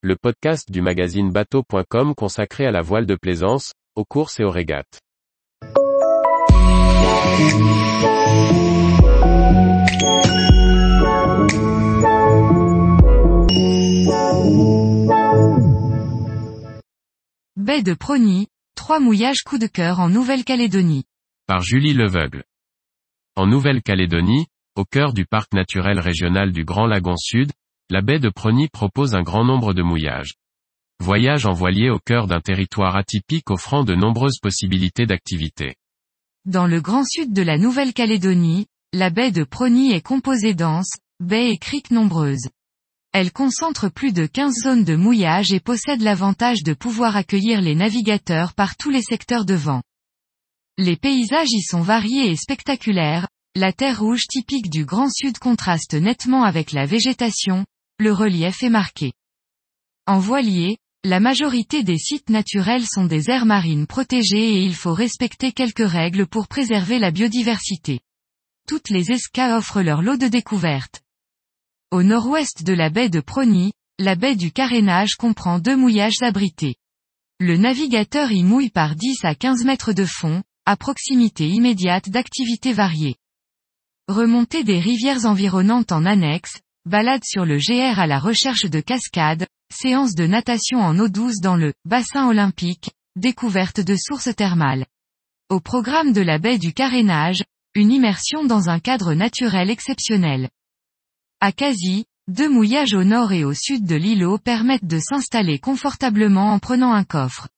le podcast du magazine bateau.com consacré à la voile de plaisance, aux courses et aux régates. Baie de Prony, trois mouillages coup de cœur en Nouvelle-Calédonie. Par Julie Leveugle. En Nouvelle-Calédonie, au cœur du parc naturel régional du Grand Lagon Sud, la baie de Prony propose un grand nombre de mouillages. Voyage en voilier au cœur d'un territoire atypique offrant de nombreuses possibilités d'activité. Dans le grand sud de la Nouvelle-Calédonie, la baie de Prony est composée dense, baies et criques nombreuses. Elle concentre plus de 15 zones de mouillage et possède l'avantage de pouvoir accueillir les navigateurs par tous les secteurs de vent. Les paysages y sont variés et spectaculaires, la terre rouge typique du Grand Sud contraste nettement avec la végétation, le relief est marqué. En voilier, la majorité des sites naturels sont des aires marines protégées et il faut respecter quelques règles pour préserver la biodiversité. Toutes les escas offrent leur lot de découvertes. Au nord-ouest de la baie de Prony, la baie du carénage comprend deux mouillages abrités. Le navigateur y mouille par 10 à 15 mètres de fond, à proximité immédiate d'activités variées. Remontée des rivières environnantes en annexe, balade sur le GR à la recherche de cascades, séance de natation en eau douce dans le bassin olympique, découverte de sources thermales. Au programme de la baie du carénage, une immersion dans un cadre naturel exceptionnel. À Quasi, deux mouillages au nord et au sud de l'îlot permettent de s'installer confortablement en prenant un coffre.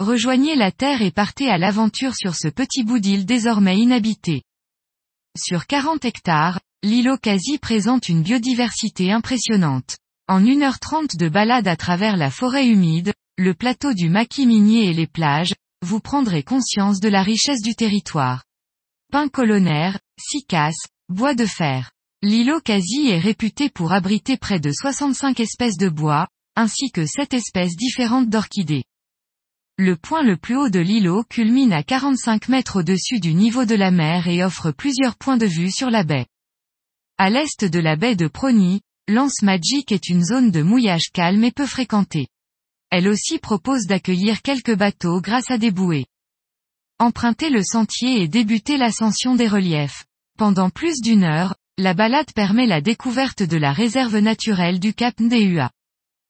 Rejoignez la terre et partez à l'aventure sur ce petit bout d'île désormais inhabité. Sur 40 hectares, l'îlot quasi présente une biodiversité impressionnante. En 1h30 de balade à travers la forêt humide, le plateau du maquis minier et les plages, vous prendrez conscience de la richesse du territoire. Pins colonnaires, cicasse, bois de fer. L'îlot quasi est réputé pour abriter près de 65 espèces de bois, ainsi que 7 espèces différentes d'orchidées. Le point le plus haut de l'îlot culmine à 45 mètres au-dessus du niveau de la mer et offre plusieurs points de vue sur la baie. À l'est de la baie de Prony, l'Anse Magic est une zone de mouillage calme et peu fréquentée. Elle aussi propose d'accueillir quelques bateaux grâce à des bouées. Empruntez le sentier et débutez l'ascension des reliefs. Pendant plus d'une heure, la balade permet la découverte de la réserve naturelle du Cap Ndéua.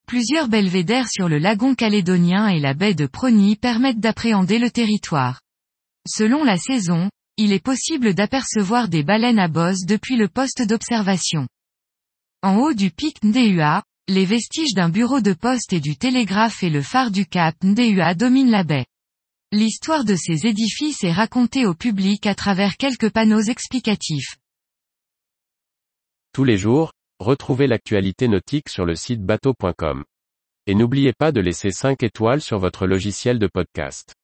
Plusieurs belvédères sur le lagon calédonien et la baie de Prony permettent d'appréhender le territoire. Selon la saison, il est possible d'apercevoir des baleines à bosse depuis le poste d'observation. En haut du pic Ndéua, les vestiges d'un bureau de poste et du télégraphe et le phare du Cap Ndéua dominent la baie. L'histoire de ces édifices est racontée au public à travers quelques panneaux explicatifs. Tous les jours, retrouvez l'actualité nautique sur le site bateau.com. Et n'oubliez pas de laisser 5 étoiles sur votre logiciel de podcast.